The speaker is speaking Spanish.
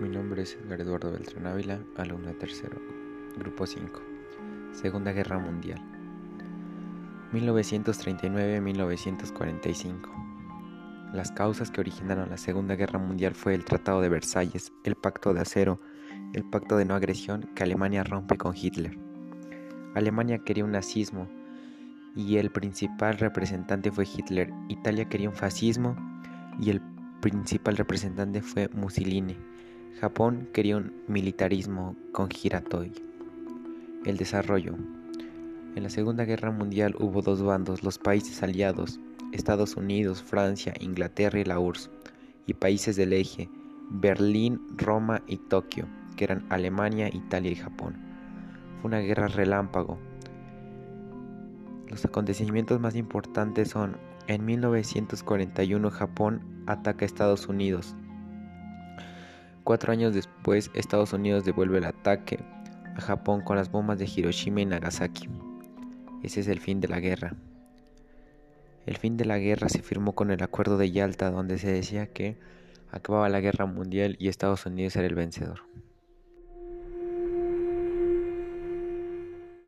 Mi nombre es Eduardo Beltrán Ávila, alumno tercero, grupo 5, Segunda Guerra Mundial, 1939-1945. Las causas que originaron la Segunda Guerra Mundial fue el Tratado de Versalles, el Pacto de Acero, el Pacto de No Agresión que Alemania rompe con Hitler. Alemania quería un nazismo y el principal representante fue Hitler. Italia quería un fascismo y el principal representante fue Mussolini. Japón quería un militarismo con Hiratoi. El desarrollo. En la Segunda Guerra Mundial hubo dos bandos, los países aliados, Estados Unidos, Francia, Inglaterra y la URSS, y países del eje, Berlín, Roma y Tokio, que eran Alemania, Italia y Japón. Fue una guerra relámpago. Los acontecimientos más importantes son, en 1941 Japón ataca a Estados Unidos, Cuatro años después, Estados Unidos devuelve el ataque a Japón con las bombas de Hiroshima y Nagasaki. Ese es el fin de la guerra. El fin de la guerra se firmó con el Acuerdo de Yalta, donde se decía que acababa la guerra mundial y Estados Unidos era el vencedor.